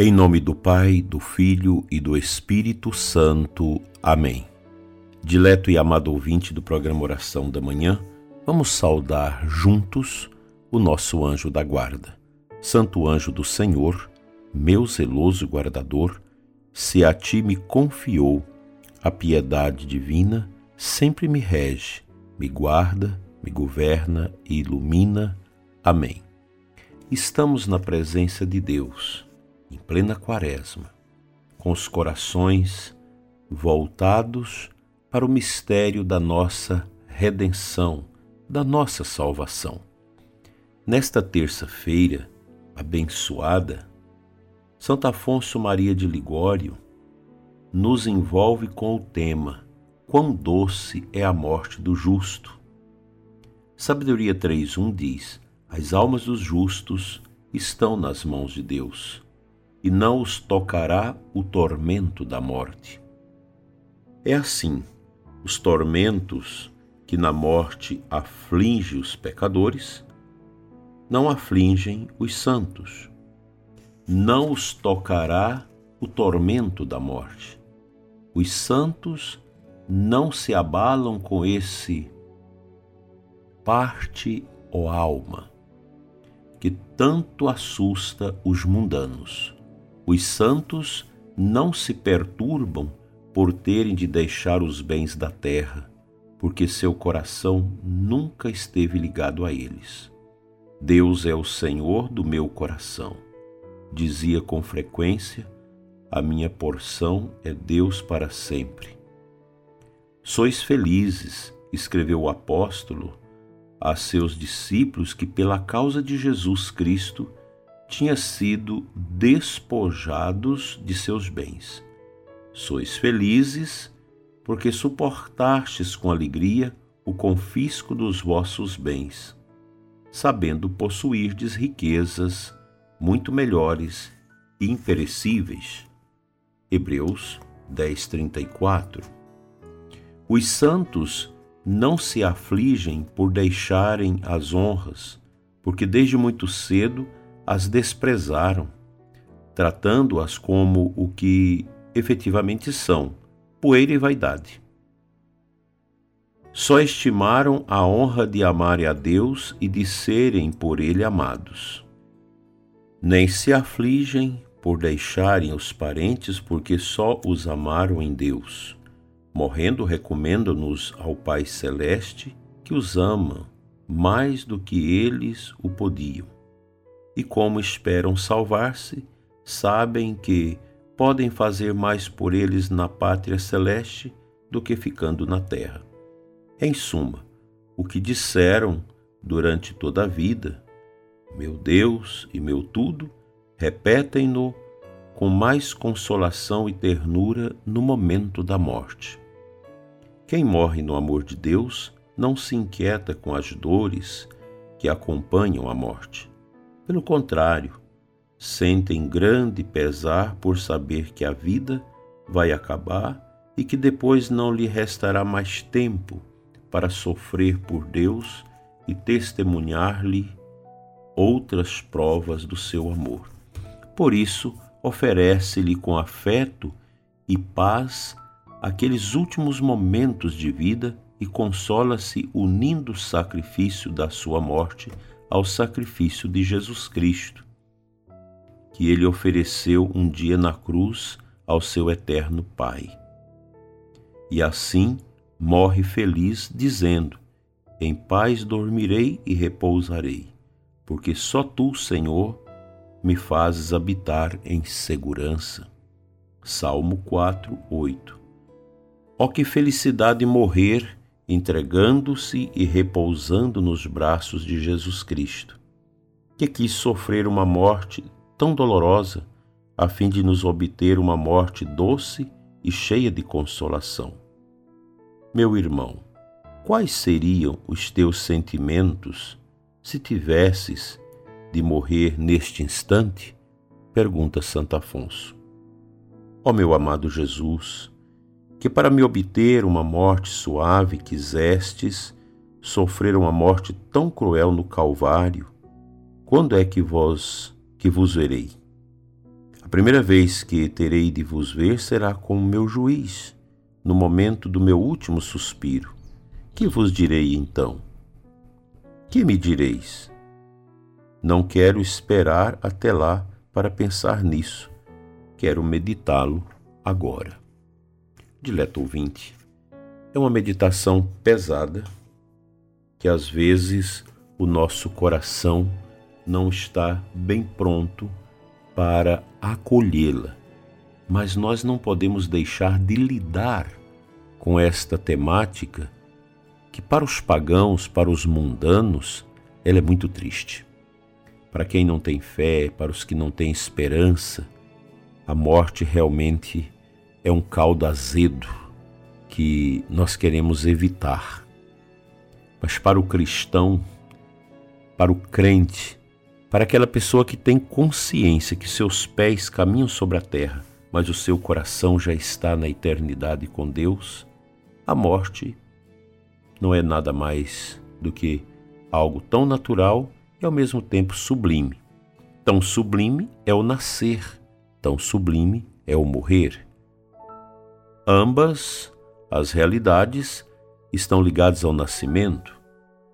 Em nome do Pai, do Filho e do Espírito Santo. Amém. Dileto e amado ouvinte do programa Oração da Manhã, vamos saudar juntos o nosso anjo da guarda. Santo anjo do Senhor, meu zeloso guardador, se a ti me confiou a piedade divina, sempre me rege, me guarda, me governa e ilumina. Amém. Estamos na presença de Deus em plena quaresma, com os corações voltados para o mistério da nossa redenção, da nossa salvação. Nesta terça-feira abençoada, Santo Afonso Maria de Ligório nos envolve com o tema Quão doce é a morte do justo. Sabedoria 3.1 diz: As almas dos justos estão nas mãos de Deus e não os tocará o tormento da morte. É assim, os tormentos que na morte aflige os pecadores, não afligem os santos. Não os tocará o tormento da morte. Os santos não se abalam com esse parte ou alma que tanto assusta os mundanos. Os santos não se perturbam por terem de deixar os bens da terra, porque seu coração nunca esteve ligado a eles. Deus é o Senhor do meu coração. Dizia com frequência: A minha porção é Deus para sempre. Sois felizes, escreveu o apóstolo a seus discípulos que, pela causa de Jesus Cristo, tinha sido despojados de seus bens. Sois felizes, porque suportastes com alegria o confisco dos vossos bens, sabendo possuirdes riquezas muito melhores e imperecíveis. Hebreus 10:34. Os santos não se afligem por deixarem as honras, porque desde muito cedo as desprezaram, tratando-as como o que efetivamente são, poeira e vaidade. Só estimaram a honra de amarem a Deus e de serem por Ele amados. Nem se afligem por deixarem os parentes, porque só os amaram em Deus. Morrendo, recomendam-nos ao Pai Celeste, que os ama mais do que eles o podiam e como esperam salvar-se, sabem que podem fazer mais por eles na pátria celeste do que ficando na terra. Em suma, o que disseram durante toda a vida, meu Deus e meu tudo, repetem-no com mais consolação e ternura no momento da morte. Quem morre no amor de Deus não se inquieta com as dores que acompanham a morte. Pelo contrário, sentem grande pesar por saber que a vida vai acabar e que depois não lhe restará mais tempo para sofrer por Deus e testemunhar-lhe outras provas do seu amor. Por isso, oferece-lhe com afeto e paz aqueles últimos momentos de vida e consola-se unindo o sacrifício da sua morte ao sacrifício de Jesus Cristo, que ele ofereceu um dia na cruz ao seu eterno Pai. E assim morre feliz, dizendo: Em paz dormirei e repousarei, porque só tu, Senhor, me fazes habitar em segurança. Salmo 4, 8. Ó oh, que felicidade morrer entregando-se e repousando nos braços de Jesus Cristo, que quis sofrer uma morte tão dolorosa a fim de nos obter uma morte doce e cheia de consolação. Meu irmão, quais seriam os teus sentimentos se tivesses de morrer neste instante? Pergunta Santo Afonso. Ó meu amado Jesus, que para me obter uma morte suave quisestes sofrer uma morte tão cruel no Calvário, quando é que vós que vos verei? A primeira vez que terei de vos ver será como meu juiz, no momento do meu último suspiro. Que vos direi então? Que me direis? Não quero esperar até lá para pensar nisso. Quero meditá-lo agora. Dileto ouvinte, é uma meditação pesada que às vezes o nosso coração não está bem pronto para acolhê-la. Mas nós não podemos deixar de lidar com esta temática que para os pagãos, para os mundanos, ela é muito triste. Para quem não tem fé, para os que não têm esperança, a morte realmente é um caldo azedo que nós queremos evitar. Mas para o cristão, para o crente, para aquela pessoa que tem consciência que seus pés caminham sobre a terra, mas o seu coração já está na eternidade com Deus, a morte não é nada mais do que algo tão natural e ao mesmo tempo sublime. Tão sublime é o nascer, tão sublime é o morrer. Ambas as realidades estão ligadas ao nascimento,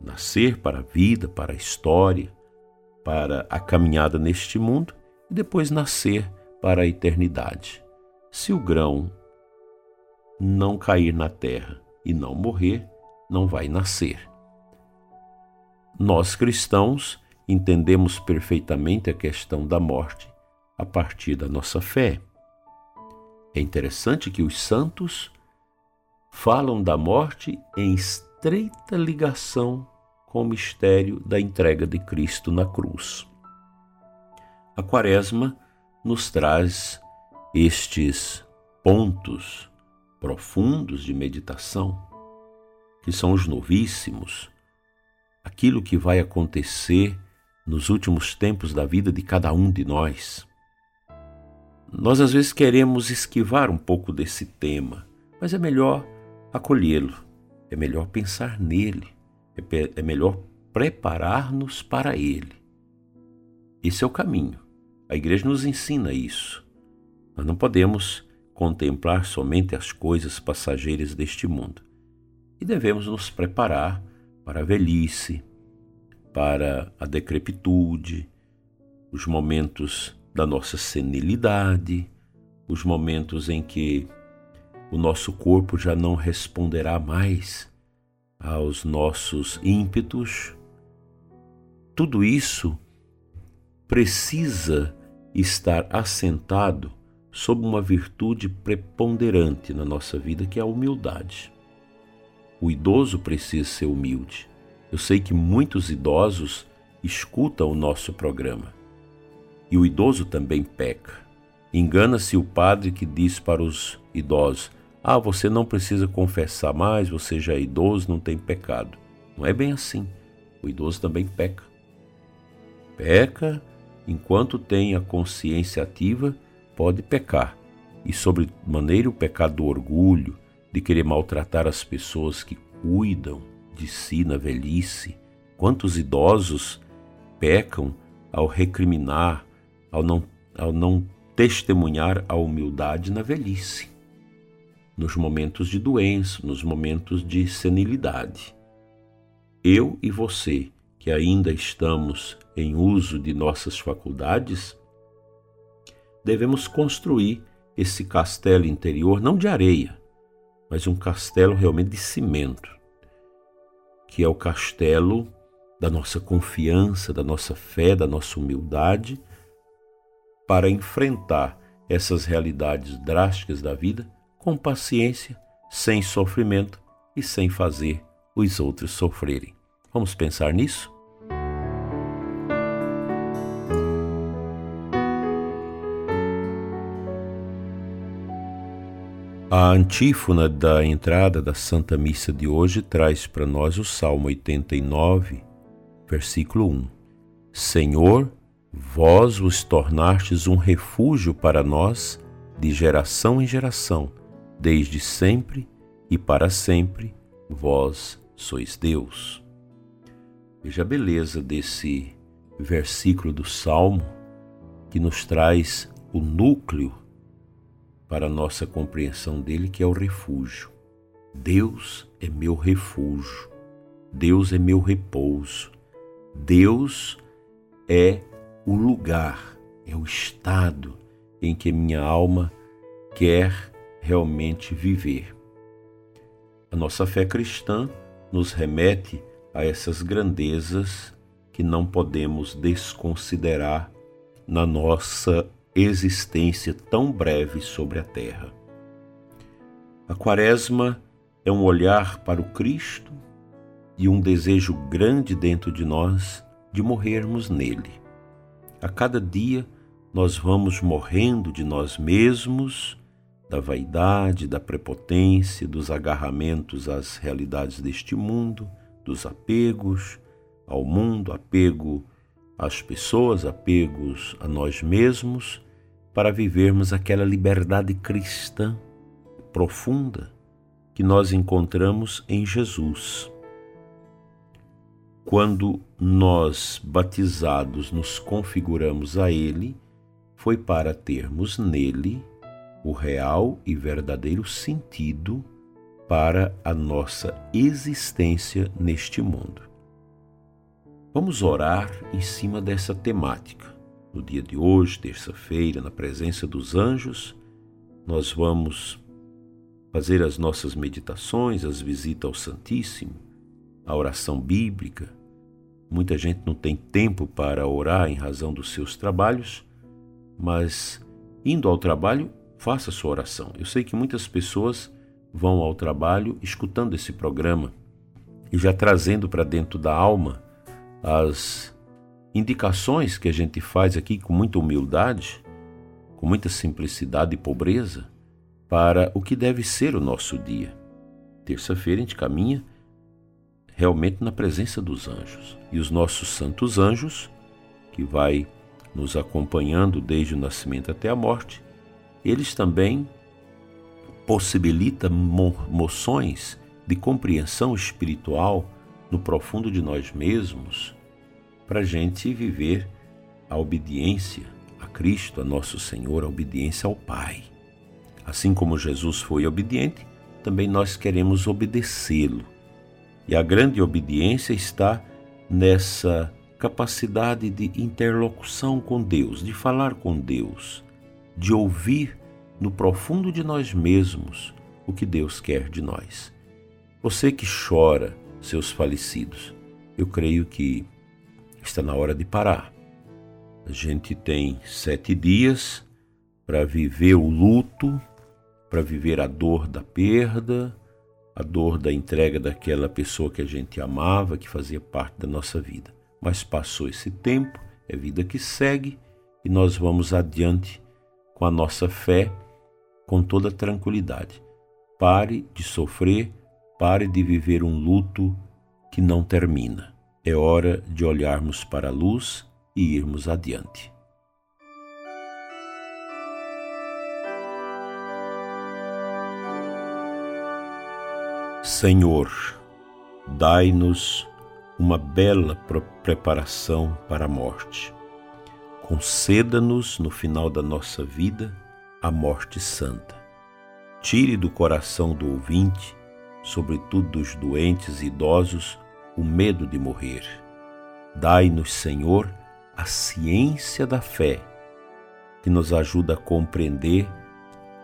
nascer para a vida, para a história, para a caminhada neste mundo e depois nascer para a eternidade. Se o grão não cair na terra e não morrer, não vai nascer. Nós cristãos entendemos perfeitamente a questão da morte a partir da nossa fé. É interessante que os santos falam da morte em estreita ligação com o mistério da entrega de Cristo na cruz. A Quaresma nos traz estes pontos profundos de meditação que são os novíssimos, aquilo que vai acontecer nos últimos tempos da vida de cada um de nós. Nós às vezes queremos esquivar um pouco desse tema, mas é melhor acolhê-lo, é melhor pensar nele, é, é melhor preparar-nos para ele. Esse é o caminho. A igreja nos ensina isso. Nós não podemos contemplar somente as coisas passageiras deste mundo e devemos nos preparar para a velhice, para a decrepitude, os momentos da nossa senilidade, os momentos em que o nosso corpo já não responderá mais aos nossos ímpetos. Tudo isso precisa estar assentado sob uma virtude preponderante na nossa vida, que é a humildade. O idoso precisa ser humilde. Eu sei que muitos idosos escutam o nosso programa. E o idoso também peca. Engana-se o padre que diz para os idosos: Ah, você não precisa confessar mais, você já é idoso, não tem pecado. Não é bem assim. O idoso também peca. Peca enquanto tem a consciência ativa, pode pecar. E, sobre maneira, o pecado do orgulho, de querer maltratar as pessoas que cuidam de si na velhice. Quantos idosos pecam ao recriminar, ao não, ao não testemunhar a humildade na velhice, nos momentos de doença, nos momentos de senilidade. Eu e você, que ainda estamos em uso de nossas faculdades, devemos construir esse castelo interior não de areia, mas um castelo realmente de cimento, que é o castelo da nossa confiança, da nossa fé, da nossa humildade, para enfrentar essas realidades drásticas da vida com paciência, sem sofrimento e sem fazer os outros sofrerem. Vamos pensar nisso? A antífona da entrada da Santa Missa de hoje traz para nós o Salmo 89, versículo 1. Senhor, vós vos tornastes um refúgio para nós de geração em geração, desde sempre e para sempre, vós sois Deus. Veja a beleza desse versículo do Salmo que nos traz o núcleo para nossa compreensão dele, que é o refúgio. Deus é meu refúgio, Deus é meu repouso, Deus é o lugar, é o estado em que minha alma quer realmente viver. A nossa fé cristã nos remete a essas grandezas que não podemos desconsiderar na nossa existência tão breve sobre a terra. A Quaresma é um olhar para o Cristo e um desejo grande dentro de nós de morrermos nele. A cada dia nós vamos morrendo de nós mesmos, da vaidade, da prepotência, dos agarramentos às realidades deste mundo, dos apegos ao mundo, apego às pessoas, apegos a nós mesmos, para vivermos aquela liberdade cristã profunda que nós encontramos em Jesus. Quando nós, batizados, nos configuramos a Ele, foi para termos nele o real e verdadeiro sentido para a nossa existência neste mundo. Vamos orar em cima dessa temática. No dia de hoje, terça-feira, na presença dos anjos, nós vamos fazer as nossas meditações, as visitas ao Santíssimo, a oração bíblica. Muita gente não tem tempo para orar em razão dos seus trabalhos, mas indo ao trabalho, faça sua oração. Eu sei que muitas pessoas vão ao trabalho escutando esse programa e já trazendo para dentro da alma as indicações que a gente faz aqui com muita humildade, com muita simplicidade e pobreza, para o que deve ser o nosso dia. Terça-feira a gente caminha realmente na presença dos anjos. E os nossos santos anjos, que vai nos acompanhando desde o nascimento até a morte, eles também possibilitam moções de compreensão espiritual no profundo de nós mesmos, para a gente viver a obediência a Cristo, a nosso Senhor, a obediência ao Pai. Assim como Jesus foi obediente, também nós queremos obedecê-lo. E a grande obediência está nessa capacidade de interlocução com Deus, de falar com Deus, de ouvir no profundo de nós mesmos o que Deus quer de nós. Você que chora seus falecidos, eu creio que está na hora de parar. A gente tem sete dias para viver o luto, para viver a dor da perda, a dor da entrega daquela pessoa que a gente amava, que fazia parte da nossa vida. Mas passou esse tempo, é vida que segue e nós vamos adiante com a nossa fé com toda tranquilidade. Pare de sofrer, pare de viver um luto que não termina. É hora de olharmos para a luz e irmos adiante. Senhor, dai-nos uma bela preparação para a morte. Conceda-nos, no final da nossa vida, a morte santa. Tire do coração do ouvinte, sobretudo dos doentes e idosos, o medo de morrer. Dai-nos, Senhor, a ciência da fé, que nos ajuda a compreender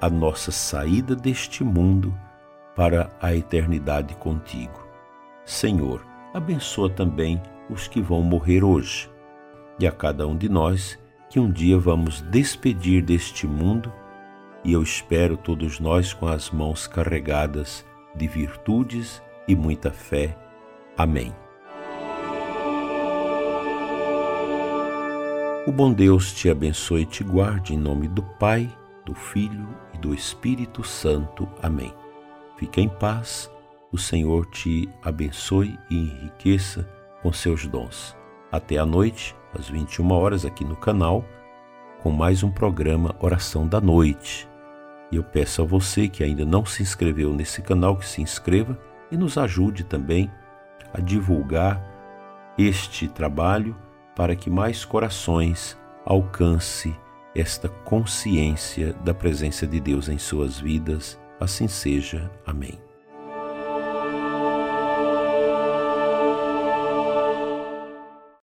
a nossa saída deste mundo para a eternidade contigo. Senhor, abençoa também os que vão morrer hoje, e a cada um de nós que um dia vamos despedir deste mundo, e eu espero todos nós com as mãos carregadas de virtudes e muita fé. Amém. O bom Deus te abençoe e te guarde em nome do Pai, do Filho e do Espírito Santo. Amém. Fique em paz o Senhor te abençoe e enriqueça com seus dons. Até a noite, às 21 horas, aqui no canal, com mais um programa Oração da Noite. E eu peço a você que ainda não se inscreveu nesse canal que se inscreva e nos ajude também a divulgar este trabalho para que mais corações alcance esta consciência da presença de Deus em suas vidas. Assim seja. Amém.